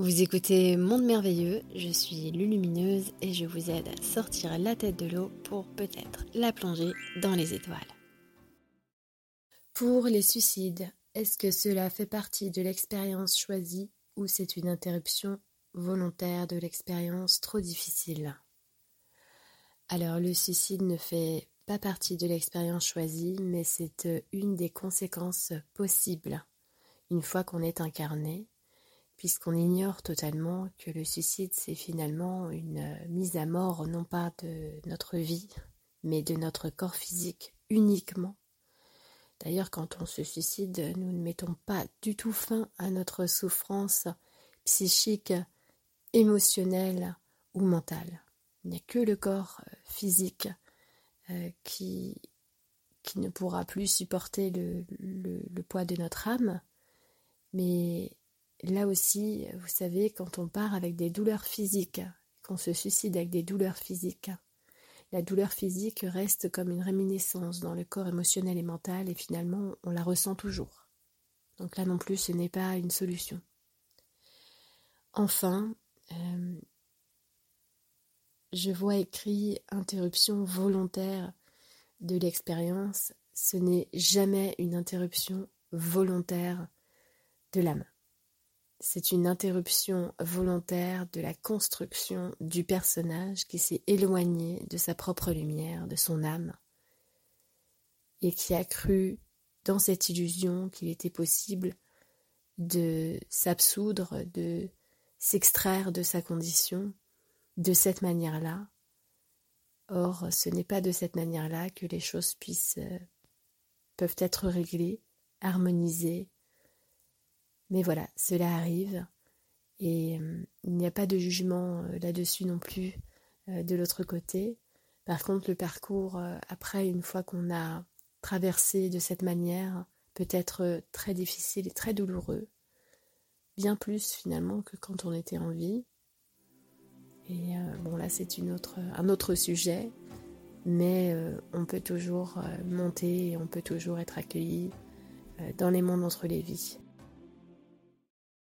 Vous écoutez Monde Merveilleux, je suis Lulumineuse et je vous aide à sortir la tête de l'eau pour peut-être la plonger dans les étoiles. Pour les suicides, est-ce que cela fait partie de l'expérience choisie ou c'est une interruption volontaire de l'expérience trop difficile? Alors le suicide ne fait pas partie de l'expérience choisie, mais c'est une des conséquences possibles une fois qu'on est incarné puisqu'on ignore totalement que le suicide, c'est finalement une euh, mise à mort non pas de notre vie, mais de notre corps physique uniquement. D'ailleurs, quand on se suicide, nous ne mettons pas du tout fin à notre souffrance psychique, émotionnelle ou mentale. Il n'y a que le corps euh, physique euh, qui, ne pourra plus supporter le, le poids de notre âme, mais Là aussi, vous savez, quand on part avec des douleurs physiques, qu'on se suicide avec des douleurs physiques, la douleur physique reste comme une réminiscence dans le corps émotionnel et mental et finalement on la ressent toujours. Donc là non plus, ce n'est pas une solution. Enfin, euh, je vois écrit interruption volontaire de l'expérience. Ce n'est jamais une interruption volontaire de l'âme. C'est une interruption volontaire de la construction du personnage qui s'est éloigné de sa propre lumière, de son âme, et qui a cru dans cette illusion qu'il était possible de s'absoudre, de s'extraire de sa condition de cette manière-là. Or, ce n'est pas de cette manière-là que les choses puissent euh, peuvent être réglées, harmonisées, mais voilà, cela arrive et euh, il n'y a pas de jugement euh, là-dessus non plus euh, de l'autre côté. Par contre, le parcours après, une fois qu'on a traversé de cette manière, peut être très difficile et très douloureux, bien plus finalement que quand on était en vie. Et bon là c'est un autre sujet, mais on peut toujours monter et on peut toujours être accueilli dans les mondes entre les vies.